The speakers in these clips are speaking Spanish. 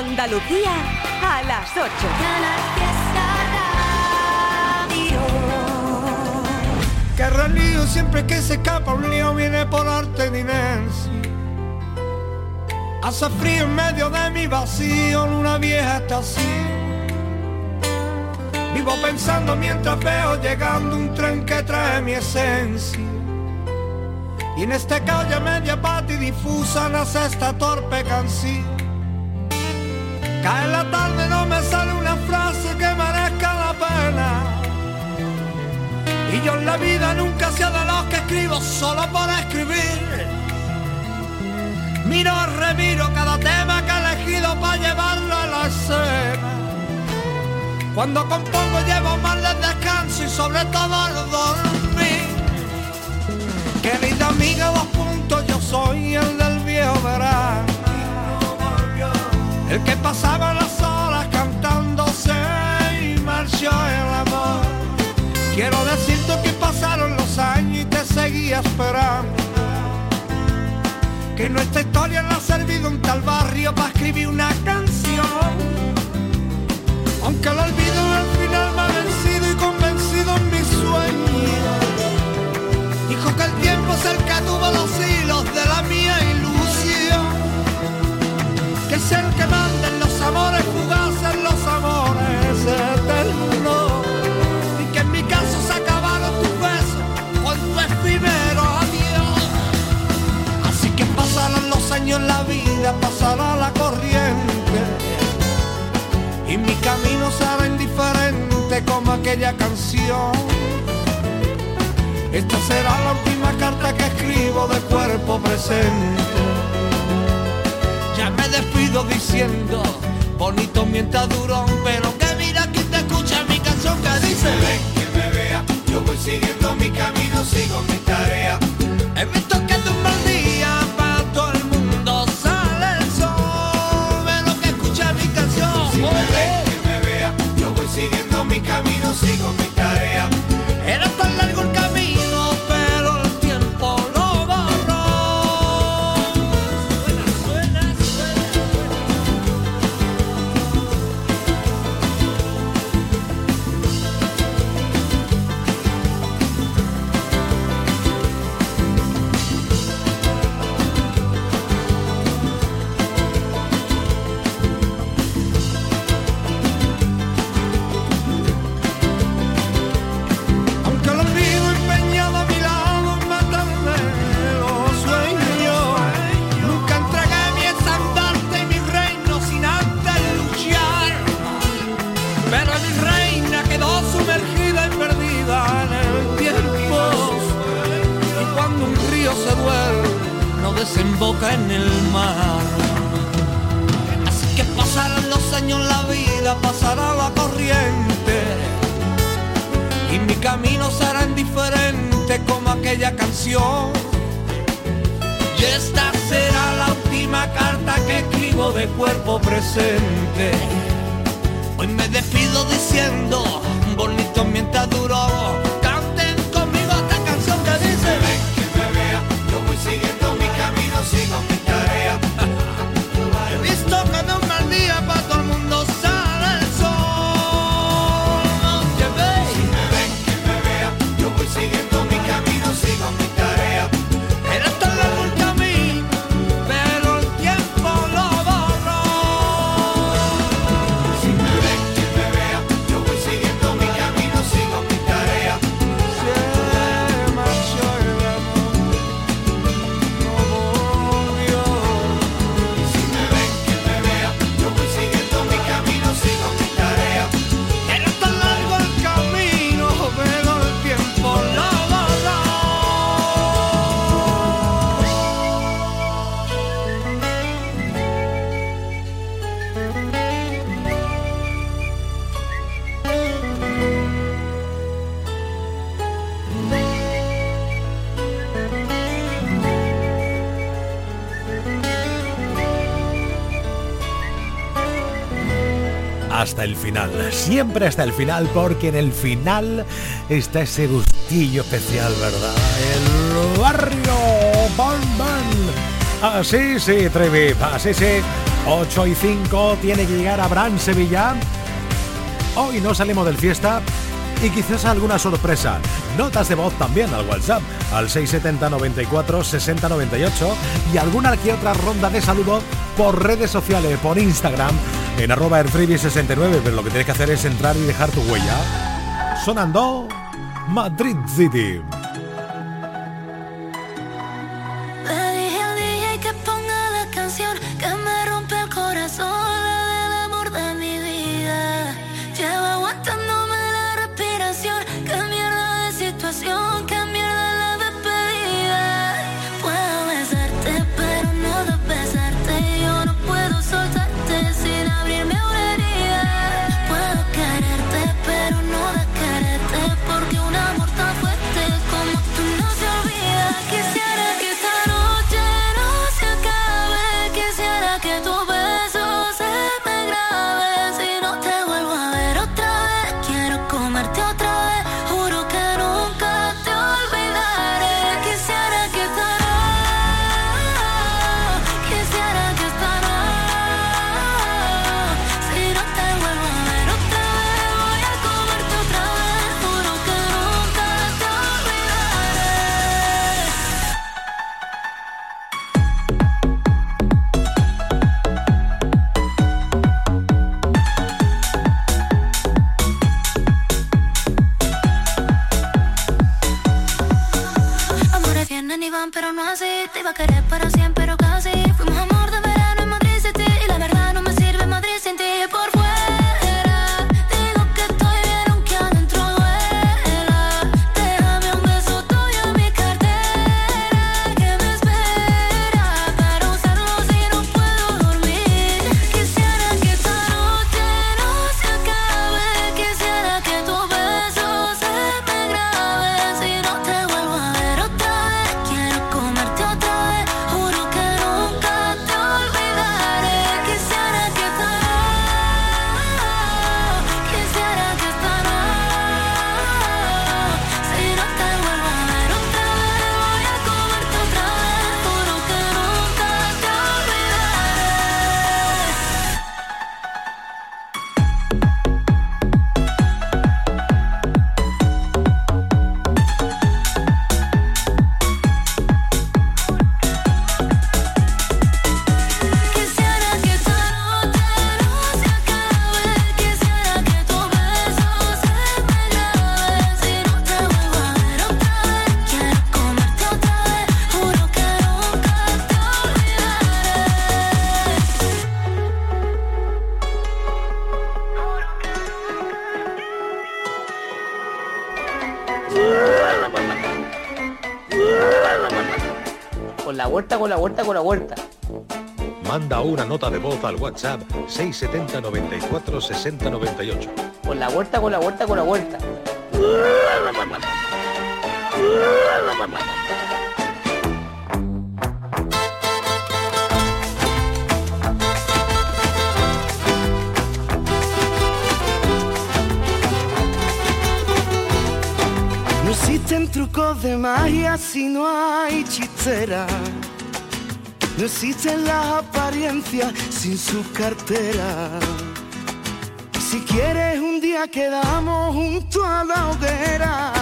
Andalucía a las 8. Que lío siempre que se escapa un lío viene por arte inercia. Hace frío en medio de mi vacío, una vieja estación. Vivo pensando mientras veo llegando un tren que trae mi esencia. Y en este calle media pata y difusa nace esta torpe canción. Cae la tarde, no me sale una frase que merezca la pena. Y yo en la vida nunca sé de los que escribo solo por escribir. Miro, remiro cada tema que he elegido para llevarlo a la escena. Cuando compongo llevo más de descanso y sobre todo el dormir. Querida amiga, dos puntos, yo soy el del viejo verano. El que pasaba las horas cantándose y marchó el amor. Quiero decirte que pasaron los años y te seguía esperando. Que nuestra historia le ha servido un tal barrio para escribir una canción aunque el olvido al final me ha vencido y convencido en mi sueño. Dijo que el tiempo que tuvo los hilos de la mía ilusión. Que es el que mi camino será indiferente como aquella canción. Esta será la última carta que escribo de cuerpo presente. Ya me despido diciendo, bonito mientras duró, pero que mira quien te escucha mi canción que dice. Ven que me vea, yo voy siguiendo mi camino, sigo mi tarea. Mi camino, sigo El final, siempre hasta el final, porque en el final está ese gustillo especial, ¿verdad? El barrio Bon. Así sí, Trevi, así sí. 8 y 5 tiene que llegar Abraham Sevilla. Hoy no salimos del fiesta y quizás alguna sorpresa. Notas de voz también al WhatsApp al 670 94 60 98 y alguna que otra ronda de saludo por redes sociales, por Instagram en arroba 69 pero lo que tienes que hacer es entrar y dejar tu huella. Sonando Madrid City. Una nota de voz al WhatsApp 670 94 60 98. Con la vuelta, con la vuelta, con la vuelta. No existen trucos de magia si no hay chistera no existen las apariencias sin su cartera. Si quieres un día quedamos junto a la hoguera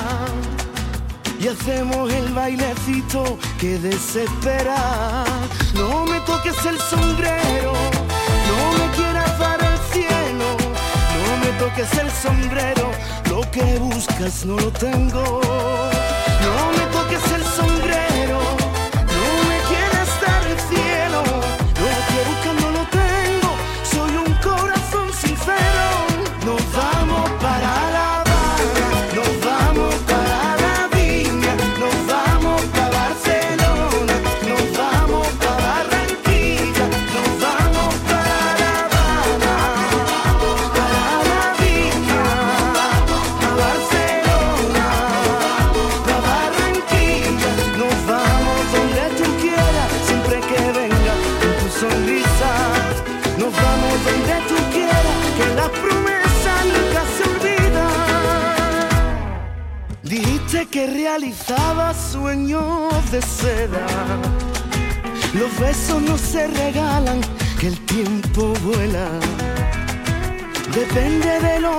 y hacemos el bailecito que desespera. No me toques el sombrero, no me quieras dar el cielo, no me toques el sombrero, lo que buscas no lo tengo.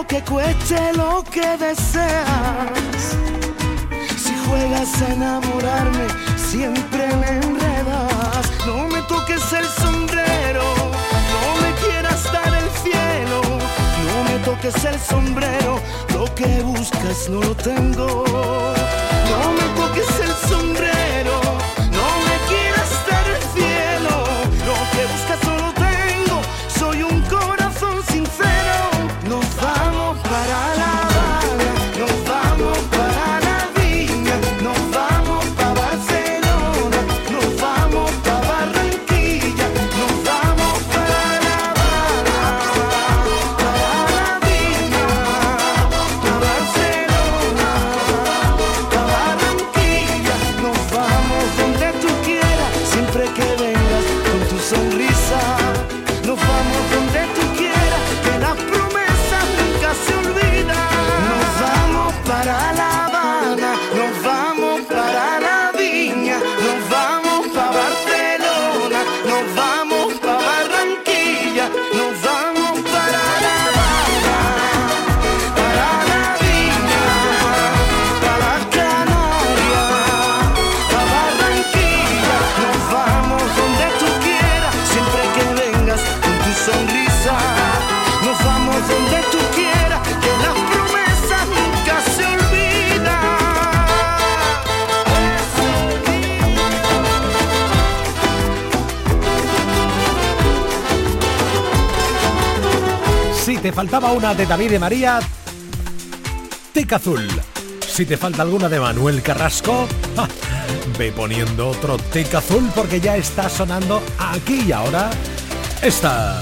Que cueste lo que deseas. Si juegas a enamorarme, siempre me enredas. No me toques el sombrero, no me quieras dar el cielo. No me toques el sombrero, lo que buscas no lo tengo. No me over faltaba una de David de María, Tic Azul. Si te falta alguna de Manuel Carrasco, ve poniendo otro Tic Azul porque ya está sonando aquí y ahora esta.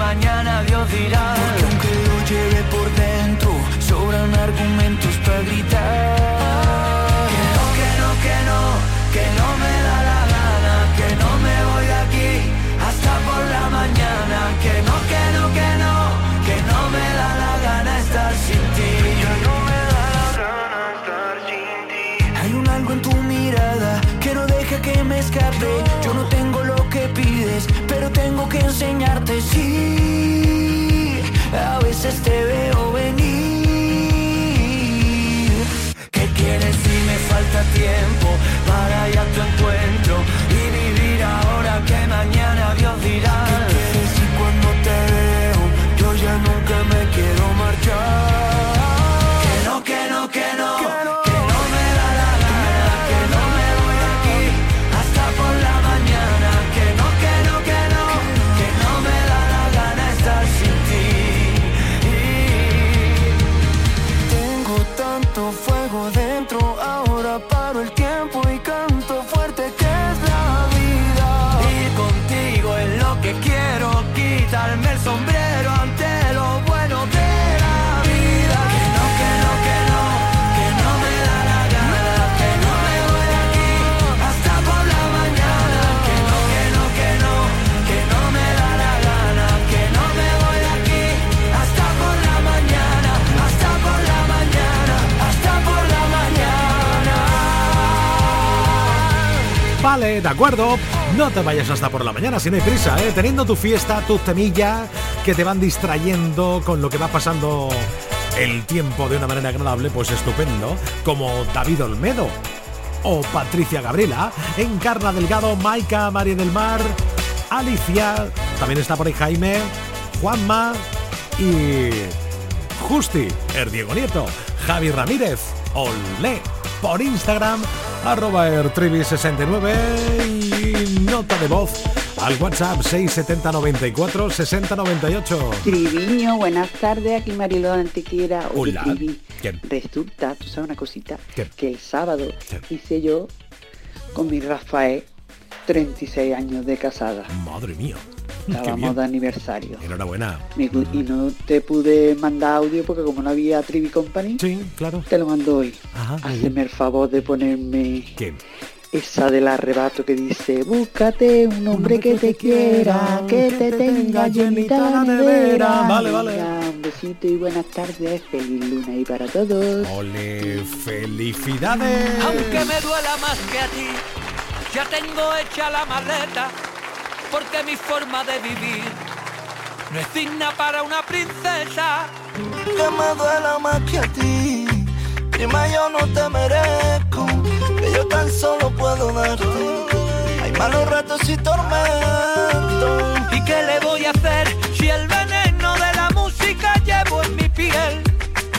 mañana Dios dirá. Porque aunque lo lleve por dentro, sobran argumentos para gritar. De acuerdo. No te vayas hasta por la mañana si no hay prisa, ¿eh? Teniendo tu fiesta, tu temilla, que te van distrayendo con lo que va pasando el tiempo de una manera agradable, pues estupendo. Como David Olmedo o Patricia Gabriela, Encarna Delgado, Maika María del Mar, Alicia, también está por ahí Jaime, Juanma y Justi, el Diego Nieto, Javi Ramírez, Olé, por Instagram arroba ertrivi69 y nota de voz al WhatsApp 670 94 60 98. Triviño, buenas tardes, aquí Mariló Antequera. Oye, Hola. Resulta, tú sabes una cosita, que el sábado hice yo con mi Rafael 36 años de casada. Madre mía. Estábamos de aniversario. Enhorabuena. Y no te pude mandar audio porque como no había Trivi Company, Sí, claro. te lo mando hoy. Ajá. Hazme el favor de ponerme ¿Qué? esa del arrebato que dice Búscate un hombre que te quiera, que te tenga llenita la nevera. Vale, vale. Un besito y buenas tardes, feliz luna y para todos. Ole, felicidades. Aunque me duela más que a ti, ya tengo hecha la maleta, porque mi forma de vivir no es digna para una princesa. que me duela más que a ti. Prima, yo no te merezco, que yo tan solo puedo darte. Hay malos ratos y tormentos. ¿Y qué le voy a hacer si el veneno de la música llevo en mi piel?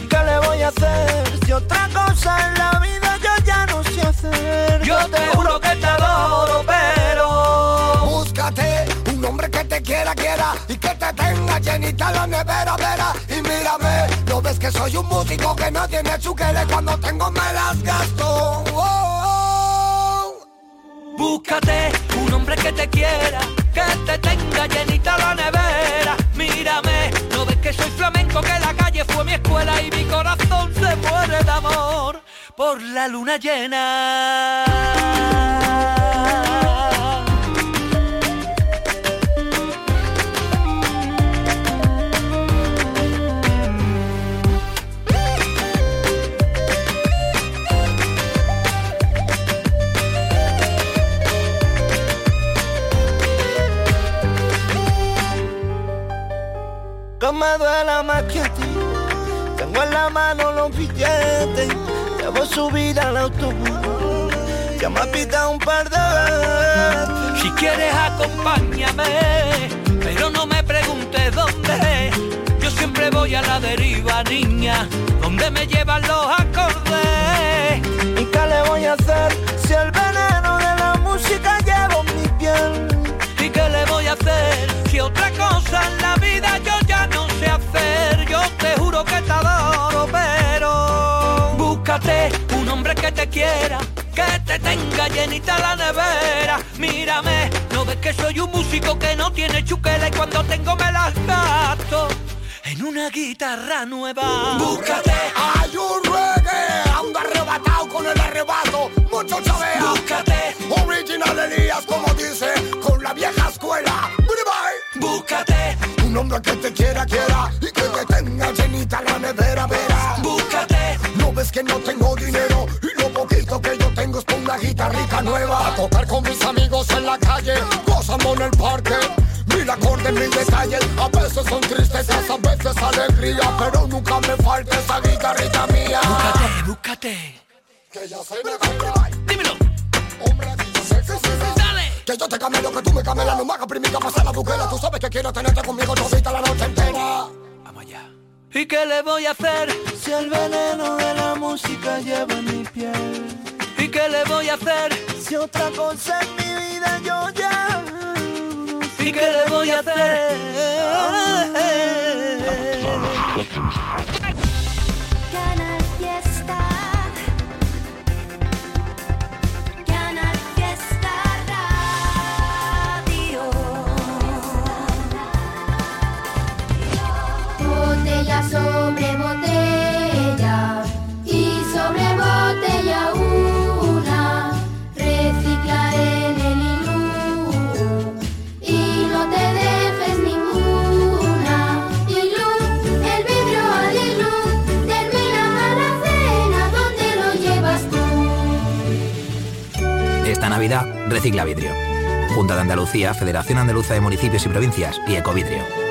¿Qué le voy a hacer si otra cosa en la vida yo ya no sé hacer? Yo te juro que te adoro, pero quiera, y que te tenga llenita la nevera, vera. Y mírame, no ves que soy un músico que no tiene chuquele cuando tengo me las gasto. Oh. búscate un hombre que te quiera, que te tenga llenita la nevera. Mírame, no ves que soy flamenco, que la calle fue mi escuela y mi corazón se muere de amor por la luna llena. La mano los billetes, debo subir al autobús. Ya me ha pitado un par de veces. Si quieres acompáñame, pero no me preguntes dónde. Yo siempre voy a la deriva, niña, donde me llevan los acordes. ¿Y qué le voy a hacer si el veneno de la música llevo mi piel? ¿Y qué le voy a hacer si otra cosa en la vida yo ya no sé hacer? Yo te juro que te adoro, quiera, que te tenga llenita la nevera. Mírame, no ves que soy un músico que no tiene chuquela y cuando tengo me las gasto en una guitarra nueva. Búscate, Hay un reggae, ando arrebatado con el arrebato, mucho chavea. búscate, Original Elías, como dice, con la vieja escuela. Bye, búscate, Un hombre que te quiera, quiera y que te tenga llenita la nevera, vera. búscate. No ves que no tengo dinero nueva. A tocar con mis amigos en la calle, gozando en el parque. Mil acordes, mil detalles, a veces son tristezas, a veces alegría, pero nunca me falta esa guitarrita mía. Búscate, búscate. Que ya se me va Dímelo, hombre, sí, sí, sí, sí. dale. Que yo te camelo, que tú me camelas, no me hagas primica, pasar la buquela. Tú sabes que quiero tenerte conmigo todita la noche entera. Vamos allá. ¿Y qué le voy a hacer? Si el veneno de la música lleva en mi piel. ¿Y qué le voy a hacer? Si otra cosa en mi vida yo ya. no sé ¿Y qué le voy a hacer? Canal recicla vidrio. Junta de Andalucía, Federación Andaluza de Municipios y Provincias y Ecovidrio.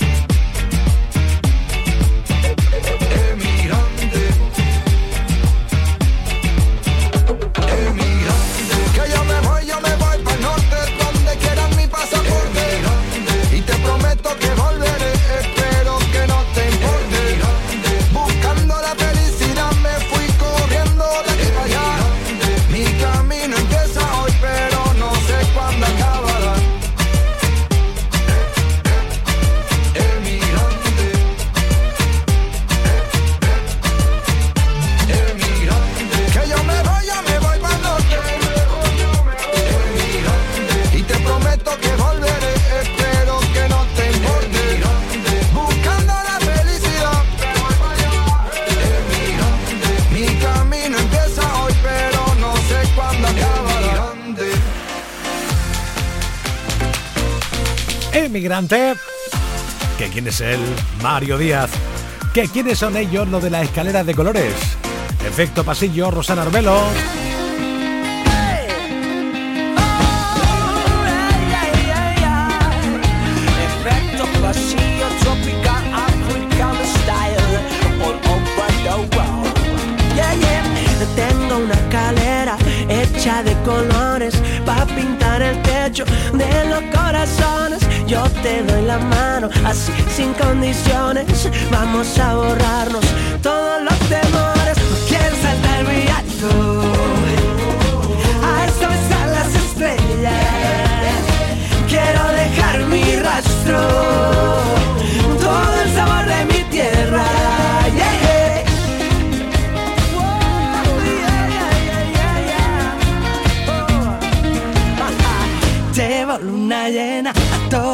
Emigrante Emigrante. ¿Que quién es él? Mario Díaz. ¿Que quiénes son ellos? Lo de la escalera de colores. Efecto pasillo, Rosana Arbelo. De colores para pintar el techo de los corazones. Yo te doy la mano así sin condiciones. Vamos a borrarnos todos los temores. Quiero saltar muy alto. A eso están las estrellas. Quiero dejar mi rastro, todo el sabor de mi tierra. Yeah, luna llena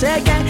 destino, yo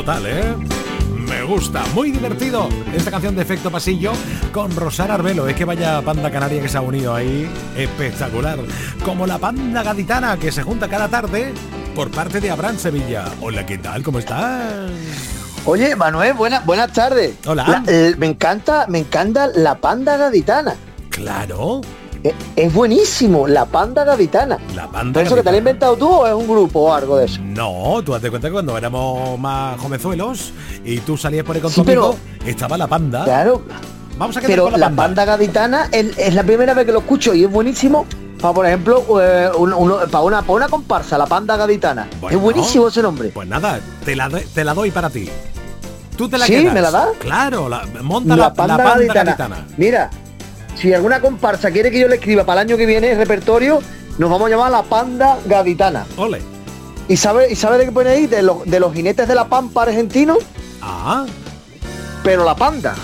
total, ¿eh? Me gusta, muy divertido esta canción de efecto pasillo con Rosana Arbelo. Es que vaya panda canaria que se ha unido ahí, espectacular. Como la panda gaditana que se junta cada tarde por parte de Abraham Sevilla. Hola, ¿qué tal? ¿Cómo estás? Oye, Manuel, buenas buenas tardes. Hola. La- eh, me encanta, me encanta la panda gaditana. Claro. Eh, Es, buenísimo, la panda gaditana. La panda ¿Pero eso que te lo has inventado tú o es un grupo o algo de eso? No, tú date cuenta que cuando éramos más jovenzuelos y tú salías por ahí con Sí, tu amigo, estaba la panda. Claro. Vamos a quedar Pero con la la panda. panda gaditana es, es la primera vez que lo escucho y es buenísimo. Para, por ejemplo, eh, uno- para, una, para una comparsa, la panda gaditana. Bueno, es buenísimo ese nombre. Pues nada, te la, doy- te la doy para ti. Tú te la ¿Sí? quedas. ¿Me la das? Claro, la, monta la, la, panda, la panda gaditana. gaditana. Mira, si alguna comparsa quiere que yo le escriba para el año que viene el repertorio, nos vamos a llamar la panda gaditana. Ole. ¿Y sabe, y sabe de qué pone ahí? De, los de los jinetes de la pampa argentinos, Ah, pero la panda.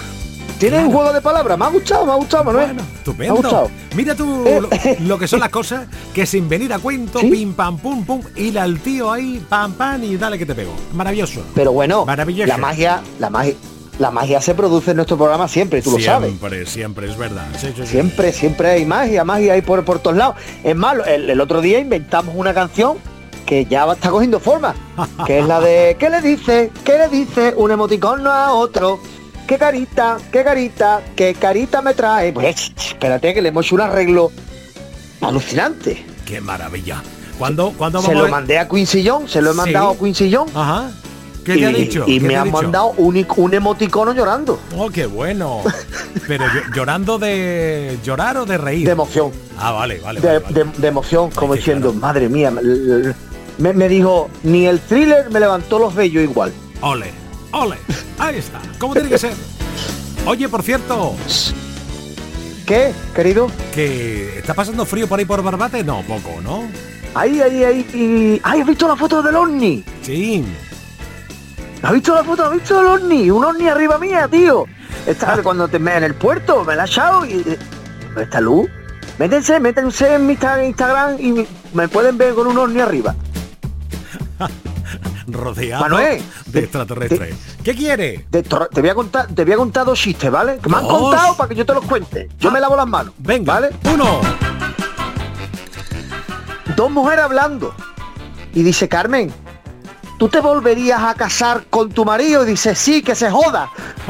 Tiene un juego de palabras. Me ha gustado, me ha gustado, Manuel. Me ha estupendo. gustado. Mira tú lo, lo que son las cosas, que sin venir a cuento, pim pam pum pum, ir al tío ahí, pam pam y dale que te pego. Maravilloso. Pero bueno, Maravilloso. la magia, la magia, la magia se produce en nuestro programa siempre, tú lo sabes. Siempre, siempre, es verdad. Sí, sí, sí. Siempre, siempre hay magia, magia hay por, por todos lados. Es más, el, el otro día inventamos una canción que ya va- está cogiendo forma, que es la de ¿qué le dice? ¿Qué le dice un emoticono a otro? ¿Qué carita? ¿Qué carita? ¿Qué carita me trae? Pues espérate que le hemos hecho un arreglo alucinante. Qué maravilla. ¿Cuándo, cuándo Se lo a- mandé a Quincy se lo he Sí. mandado a Quincy. Ajá. ¿Qué y, te ha dicho? Y ¿Qué me han dicho? mandado un, ic- un emoticono llorando. Oh, qué bueno. Pero llo- llorando de llorar o de reír. De emoción. Ah, vale, vale. de, vale, vale. de- de emoción, como diciendo, madre mía, me, me dijo, ni el thriller me levantó los vellos igual. Ole, ole. Ahí está. ¿Cómo tiene que ser? Oye, por cierto. ¿Qué, querido? Que está pasando frío por ahí por Barbate, no, poco, ¿no? Ahí, ahí, ahí. y- ¡Ay, has visto la foto del ovni! Sí. ¿Has visto la foto? ¿Has visto el ovni? Un ovni arriba mía, tío. Está cuando te me en el puerto, me la ha echado y. eh, ¿Esta luz? Métense, métense en mi Insta- Instagram y me pueden ver con un ovni arriba. Rodeado Manuel, de extraterrestres. ¿Qué quiere? Te, voy a contar, te voy a contar dos chistes, ¿vale? Que me han Dos. contado para que yo te los cuente. Yo me lavo las manos. Venga, ¿vale? Uno. Dos mujeres hablando. Y dice, Carmen, ¿tú te volverías a casar con tu marido? Y dice, sí, que se joda.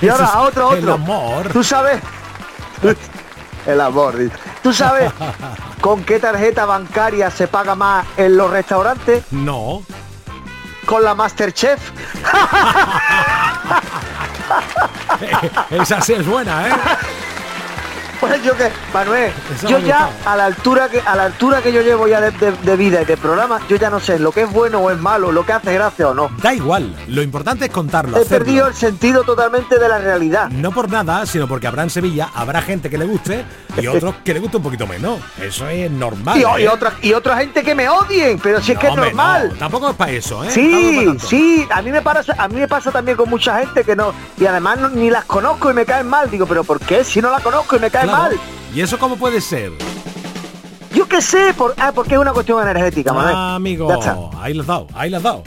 y ahora es a otro, el otro. amor. Tú sabes. el amor. dice. ¿Tú sabes con qué tarjeta bancaria se paga más en los restaurantes? No. Con la Masterchef. Esa sí es buena, ¿eh? Pues yo que, Manuel, yo ya a la altura que a la altura que yo llevo ya de, de- de vida y de programa, yo ya no sé lo que es bueno o es malo, lo que hace gracia o no. Da igual. Lo importante es contarlo. He hacerlo. perdido el sentido totalmente de la realidad. No por nada, sino porque habrá en Sevilla, habrá gente que le guste y otros que le guste un poquito menos. Eso es normal. Y, y ¿eh? otra y otra gente que me odien, pero si es que es normal. no, tampoco es para eso, ¿eh? Sí, sí, a mí me pasa, a mí me pasa también con mucha gente que no y además no- ni las conozco y me caen mal. Digo, pero ¿por qué si no la conozco y me cae Claro. mal? ¿Y eso cómo puede ser? Yo qué sé, por, ah, porque es una cuestión energética, Manuel. Ah, amigo, ahí lo has dado, ahí lo has dado.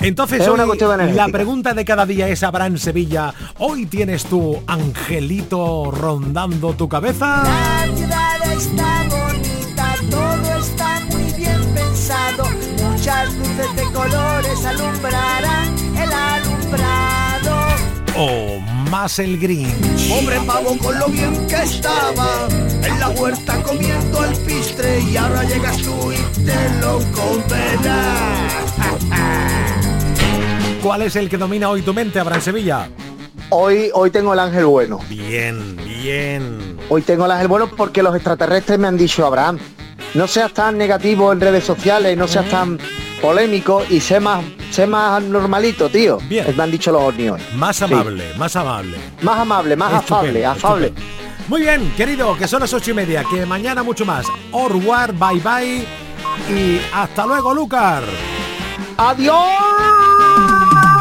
Entonces, Es una hoy cuestión energética. la pregunta de cada día es, ¿habrá en Sevilla? ¿Hoy tienes tu angelito rondando tu cabeza? La ciudad está bonita, todo está muy bien pensado. Muchas luces de colores alumbrarán el alumbrado. ¿O más el Grinch? Pobre pavo con lo bien que estaba en la huerta comiendo el pistre y ahora llegas tú y te lo comerás. ¿Cuál es el que domina hoy tu mente, habrá en Sevilla? Hoy, hoy tengo el ángel bueno. Bien, bien. Hoy tengo el ángel bueno porque los extraterrestres me han dicho, Abraham, no seas tan negativo en redes sociales, no seas tan polémico y sé más, sé más normalito, tío. Bien. Me han dicho los hoy. Más Sí. amable, más amable. Más amable, más afable, Estupendo, afable. estupendo. Muy bien, querido, que son las ocho y media, que mañana mucho más. Orwar, bye bye y hasta luego, Lucar. ¡Adiós!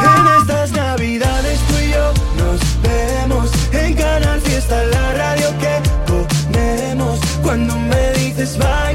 En estas navidades tú y yo nos vemos en Canal Fiesta, la radio que ponemos. Cuando me dices bye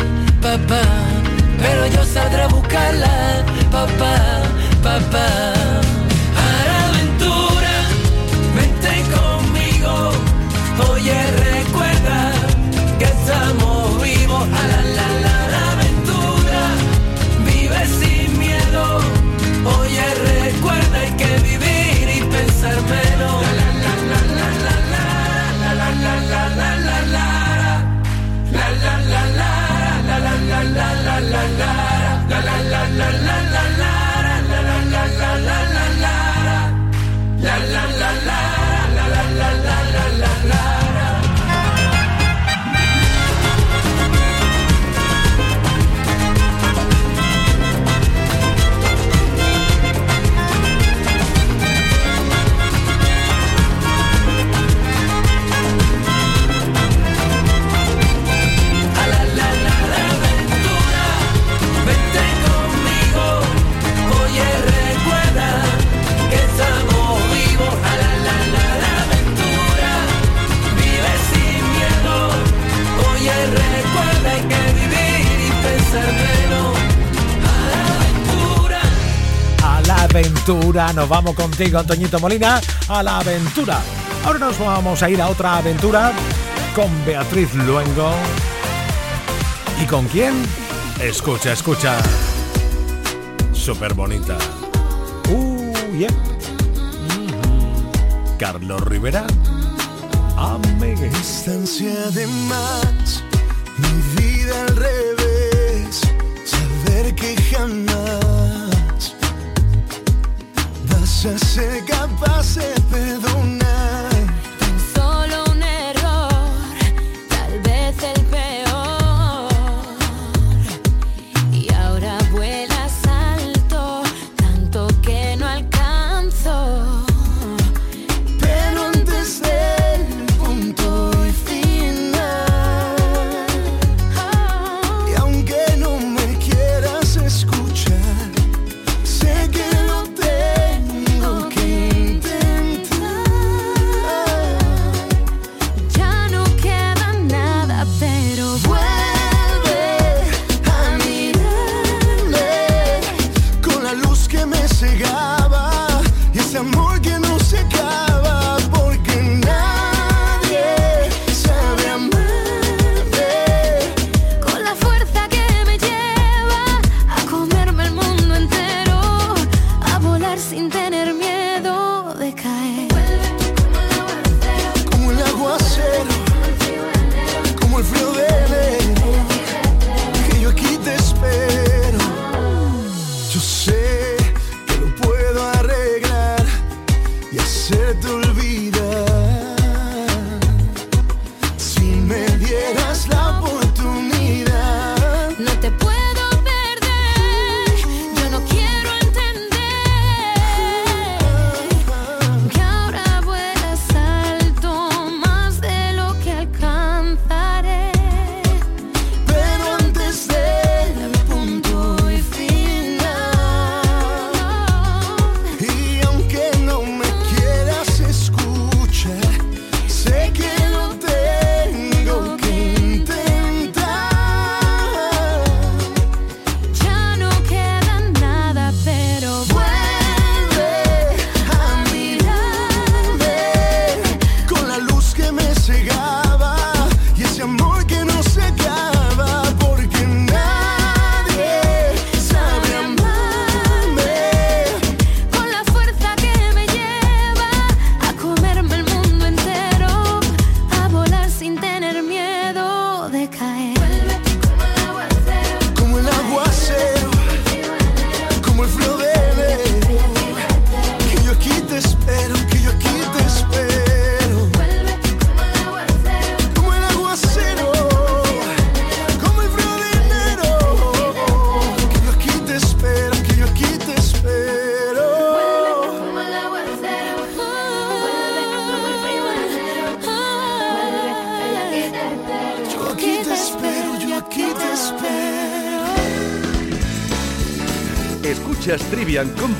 papá, pero yo saldré a buscarla, papá, papá. A la aventura, vente conmigo, oye aventura, nos vamos contigo, Antoñito Molina, a la aventura. Ahora nos vamos a ir a otra aventura con Beatriz Luengo. ¿Y con quién? Escucha, escucha. Súper bonita. Uh, yeah. Mhm. Carlos Rivera. Amigues. Distancia de más, mi vida al revés, saber que jamás se hace capaz de perdonar.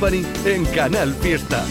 En Canal Fiesta.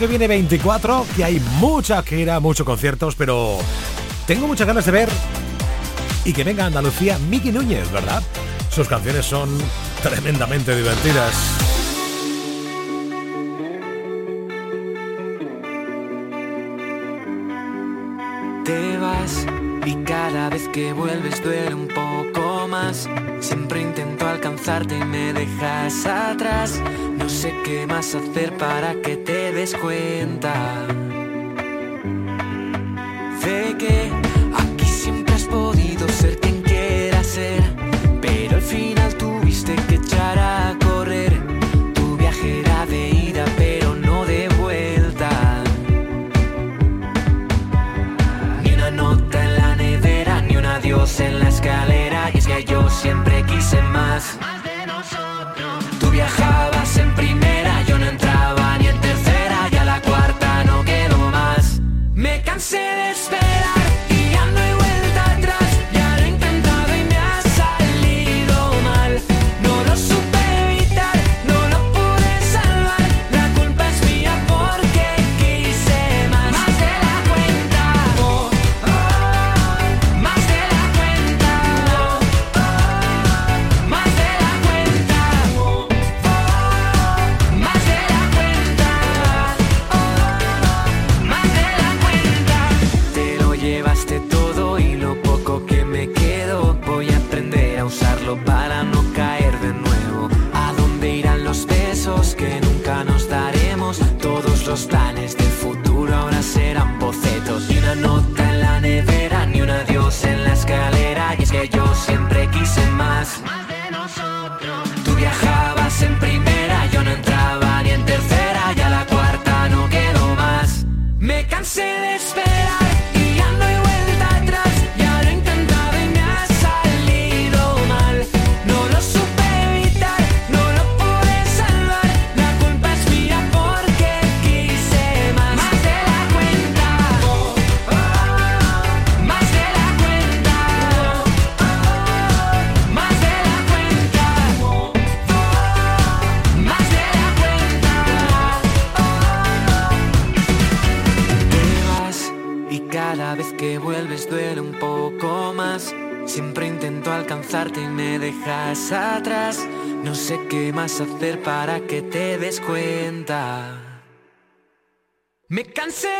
que viene 24, que hay mucha gira, muchos conciertos, pero tengo muchas ganas de ver y que venga Andalucía Miki Núñez, ¿verdad? Sus canciones son tremendamente divertidas. Te vas y cada vez que vuelves duele un poco más. Siempre intento alcanzarte y me dejas atrás sé qué más hacer para que te des cuenta de que aquí siempre has podido ser quien quieras ser, pero al final tuviste que echar a correr. Tu viaje era de ida, pero no de vuelta. Ni una nota en la nevera, ni un adiós en la escalera, y es que yo siempre quise más siempre Me cansé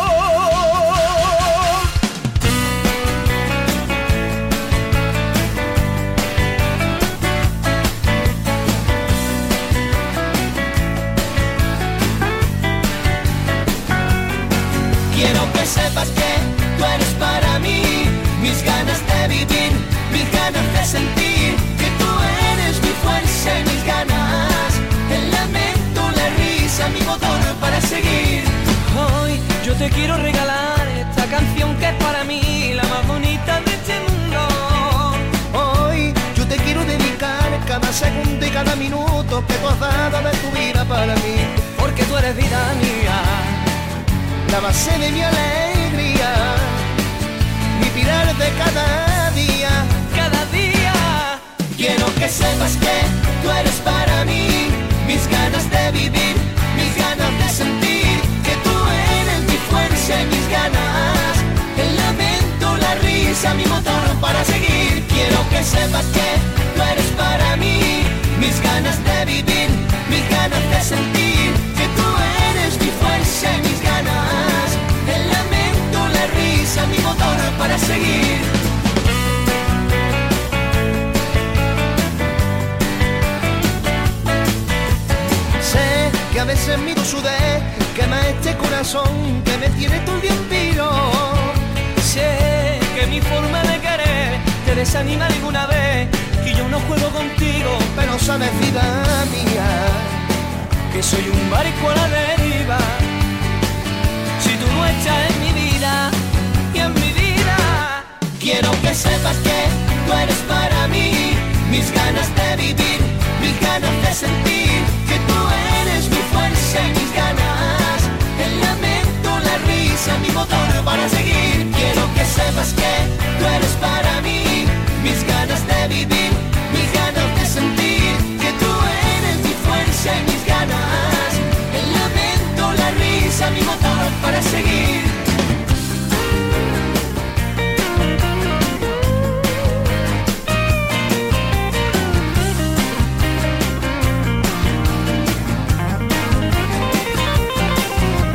Mis ganas de sentir que tú eres mi fuerza y mis ganas, el lamento, la risa, mi motor para seguir. Hoy yo te quiero regalar esta canción que es para mí la más bonita de este mundo. Hoy yo te quiero dedicar cada segundo y cada minuto que tú has dado de tu vida para mí. Porque tú eres vida mía. La base de mi alegría, mi pilar de cada que sepas que tú eres para mí. Mis ganas de vivir, mis ganas de sentir que tú eres mi fuerza y mis ganas, el lamento, la risa, mi motor para seguir. Quiero que sepas que tú eres para mí. Mis ganas de vivir, mis ganas de sentir que tú eres mi fuerza y mis ganas, te desanima alguna vez y yo no juego contigo, Pero sabes, vida mía, que soy un barco a la deriva. Si tú no estás en mi vida y en mi vida, Quiero que sepas que tú eres para mí mis ganas de vivir, mis ganas de sentir que tú eres mi fuerza y mis ganas, el lamento, la risa, mi motor para seguir. Quiero que sepas que tú eres para mí mis ganas de vivir, mis ganas de sentir que tú eres mi fuerza y mis ganas, el lamento, la risa, mi motor para seguir.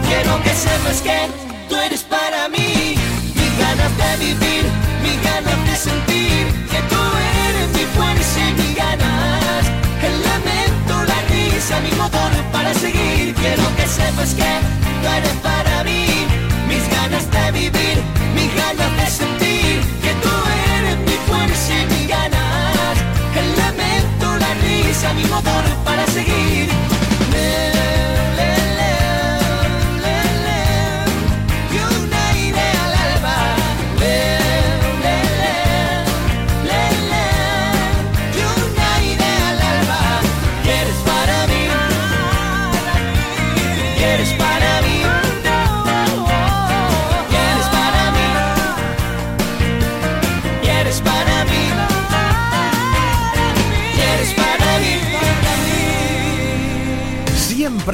Quiero que sepas que risa, mi motor para seguir. Quiero que sepas que tú eres para mí mis ganas de vivir, mis ganas de sentir que tú eres mi fuerza y mis ganas, el lamento, la risa, mi motor para seguir.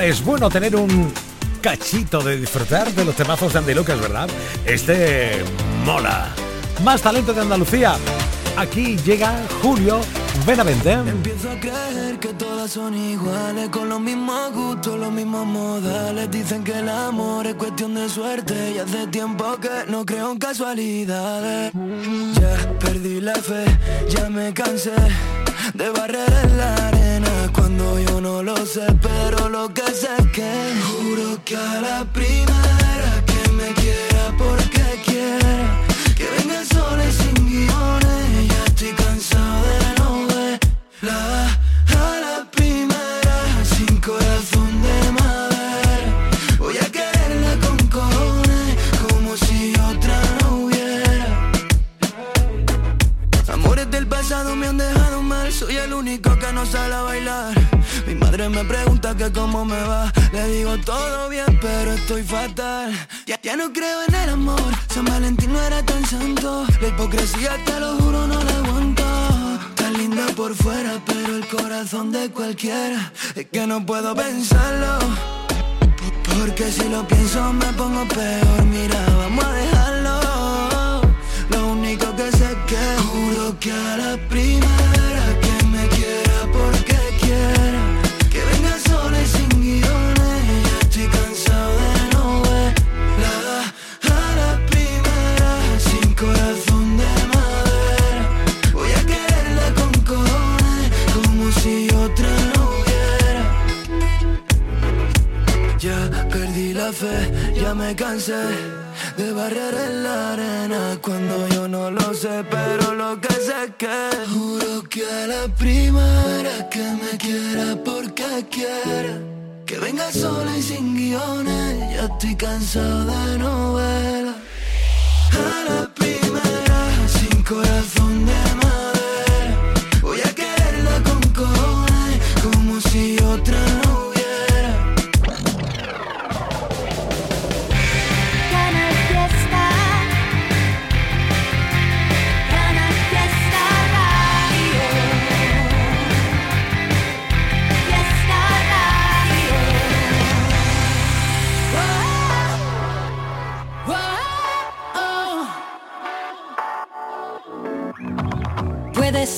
Es bueno tener un cachito de disfrutar de los temazos de Andy Lucas, ¿verdad? Este mola. Más talento de Andalucía. Aquí llega Julio Benavente. Empiezo a creer que todas son iguales, con los mismos gustos, los mismos modales. Dicen que el amor es cuestión de suerte y hace tiempo que no creo en casualidades. Ya perdí la fe, ya me cansé de barrer en la yo no lo sé, pero lo que sé es que juro que a la primera que me quiera porque quiera, que venga el sol y sin guiones, ya estoy cansado de no verla a la primera sin corazón de madera. Voy a quererla con cojones como si otra no hubiera. Amores del pasado me han dejado mal, soy el único que no sabe bailar. Me pregunta que cómo me va, le digo todo bien, pero estoy fatal. Ya, ya no creo en el amor, San Valentín no era tan santo. La hipocresía, te lo juro, no la aguanto. Tan linda por fuera, pero el corazón de cualquiera es que no puedo pensarlo. Porque si lo pienso me pongo peor, mira, vamos a dejarlo. Lo único que sé es que juro que a la primera me cansé de barrer en la arena cuando yo no lo sé, pero lo que sé es que juro que a la primera que me quiera porque quiera, que venga sola y sin guiones, ya estoy cansado de novela.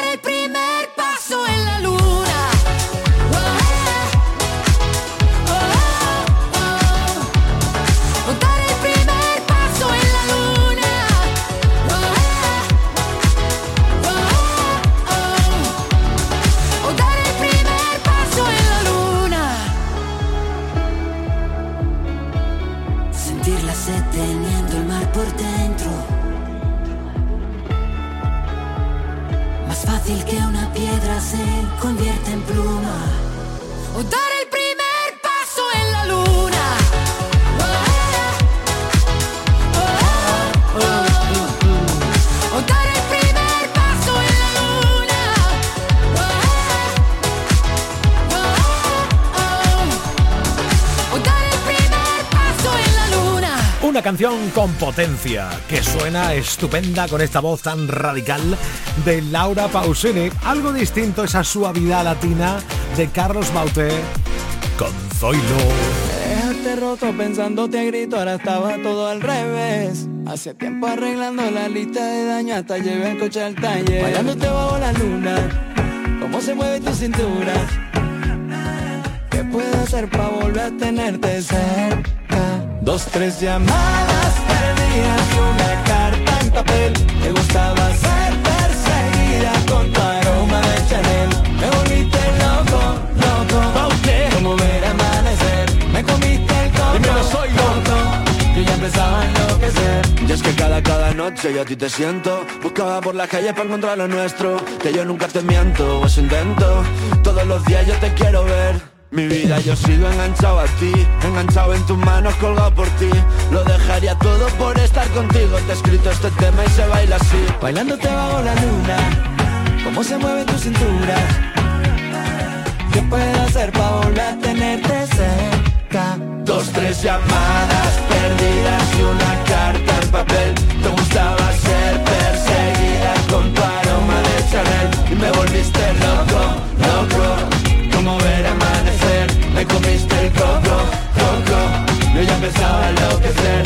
Una canción con potencia, que suena estupenda con esta voz tan radical de Laura Pausini. Algo distinto esa suavidad latina de Carlos Bauter con Zoilo. Déjate roto pensándote a grito, ahora estaba todo al revés. Hace tiempo arreglando la lista de daño hasta llevé el coche al taller. Bailándote bajo la luna, cómo se mueve tu cintura. ¿Qué puedo hacer para volver a tenerte cerca? Dos, tres llamadas perdidas y una carta en papel. Me gustaba ser perseguida con tu aroma de Chanel. Me volviste loco, loco. Como ver amanecer. Me comiste el coco. Dímelo, soy loco. Yo ya empezaba a enloquecer. Y es que cada, cada noche yo a ti te siento Buscaba por la calle para encontrar lo nuestro Que yo nunca te miento, o eso intento Todos los días yo te quiero ver Mi vida yo sigo enganchado a ti Enganchado en tus manos, colgado por ti. Lo dejaría todo por estar contigo. Te he escrito este tema y se baila así. Bailándote bajo la luna Cómo se mueve tu cintura. ¿Qué puedo hacer para volver a tenerte cerca? Dos, tres llamadas perdidas y una carta en papel. Te gustaba ser perseguida con tu aroma de Chanel. Y me volviste loco, loco Me comiste el coco, coco. Yo ya empezaba a enloquecer.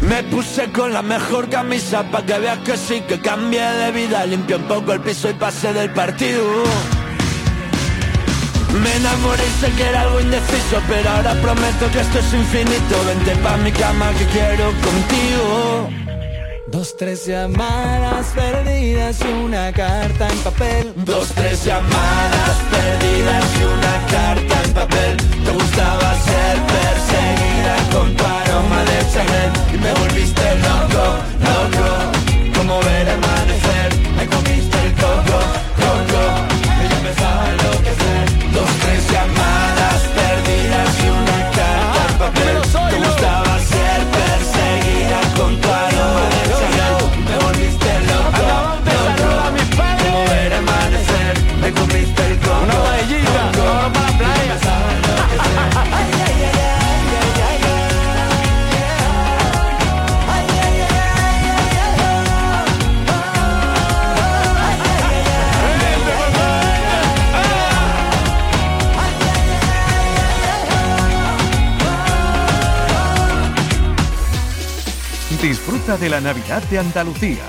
Me puse con la mejor camisa pa' que veas que sí que cambié de vida. Limpié un poco el piso y pasé del partido. Me enamoré y sé que era algo indeciso Pero ahora prometo que esto es infinito. Vente pa' mi cama que quiero contigo Dos, tres llamadas perdidas y una carta en papel. Dos, tres llamadas perdidas y una carta en papel. Te gustaba ser perseguida con tu aroma de Chanel. Y me volviste loco, loco. Como ver amanecer Me comiste De la Navidad de Andalucía.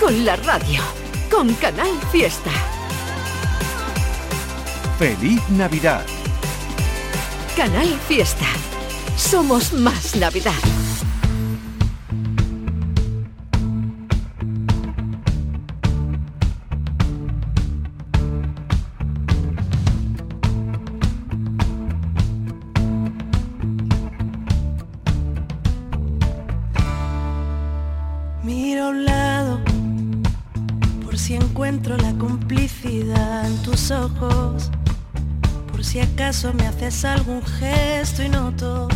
Con la radio. Con Canal Fiesta. Feliz Navidad. Canal Fiesta. Somos más Navidad. Haces algún gesto y noto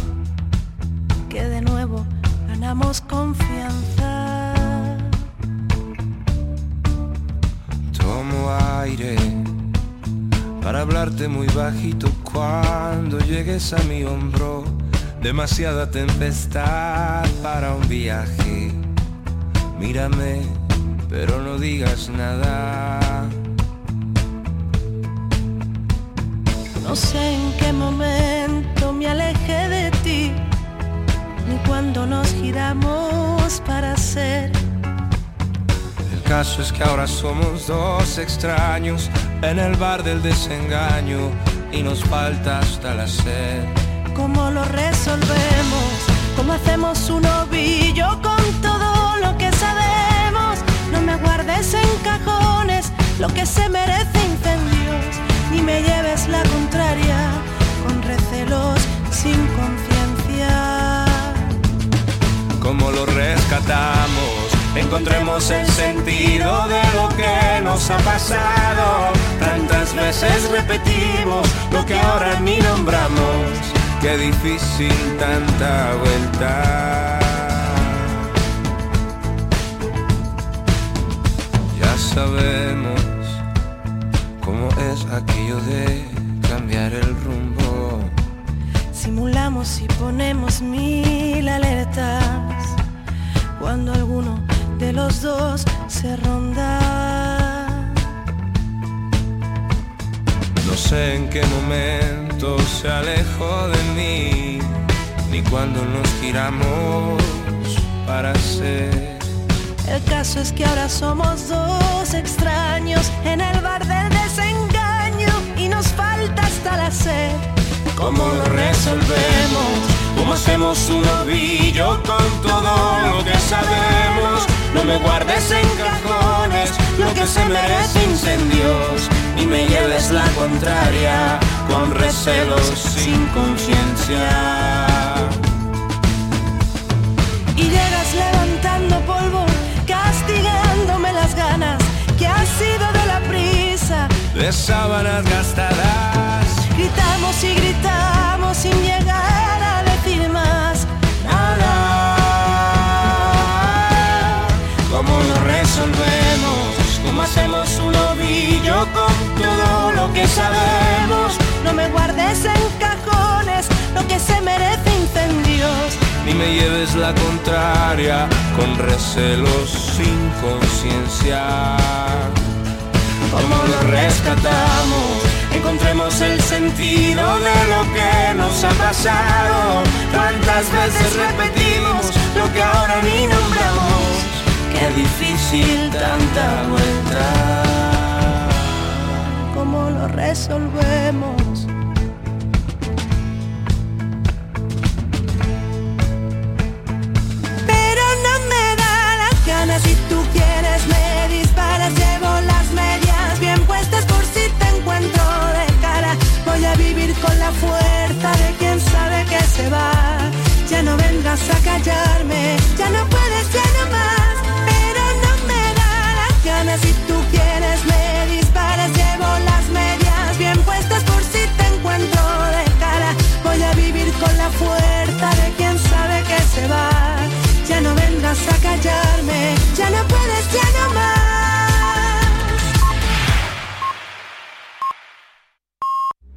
que de nuevo ganamos confianza. Tomo aire para hablarte muy bajito cuando llegues a mi hombro. Demasiada tempestad para un viaje. Mírame, pero no digas nada. No sé en qué momento me alejé de ti, ni cuando nos giramos para ser. El caso es que ahora somos dos extraños en el bar del desengaño y nos falta hasta la sed. ¿Cómo lo resolvemos? ¿Cómo hacemos un ovillo con todo lo que sabemos? No me guardes en cajones lo que se merece incendios, ni me lleves la contraria con recelos sin conciencia. ¿Cómo lo rescatamos? Encontremos el sentido de lo que nos ha pasado. Tantas veces repetimos lo que ahora ni nombramos. Qué difícil tanta vuelta. Ya sabemos cómo es aquello de cambiar el rumbo. Si Disimulamos y ponemos mil alertas cuando alguno de los dos se ronda. No sé en qué momento se alejó de mí, ni cuando nos giramos para ser. El caso es que ahora somos dos extraños en el bar del desengaño y nos falta hasta la sed. ¿Cómo lo resolvemos? ¿Cómo hacemos un ovillo con todo lo que sabemos? No me guardes en cajones lo que se merece incendios y me lleves la contraria con recelos sin conciencia. Y llegas levantando sido de la prisa. De sábanas gastadas, Gritamos y gritamos sin llegar a decir más. nada. ¿Cómo lo resolvemos? ¿Cómo hacemos un ovillo con todo lo que sabemos? No me guardes en cajones lo que se merece incendios. Ni me lleves la contraria con recelos sin conciencia. ¿Cómo lo rescatamos? Encontremos el sentido de lo que nos ha pasado. Tantas veces repetimos lo que ahora ni nombramos. Qué difícil tanta vuelta. ¿Cómo lo resolvemos? Pero no me da las ganas si tú quieres me con la fuerza de quien sabe que se va. Ya no vengas a callarme ya no puedes ya no más pero no me da las ganas tú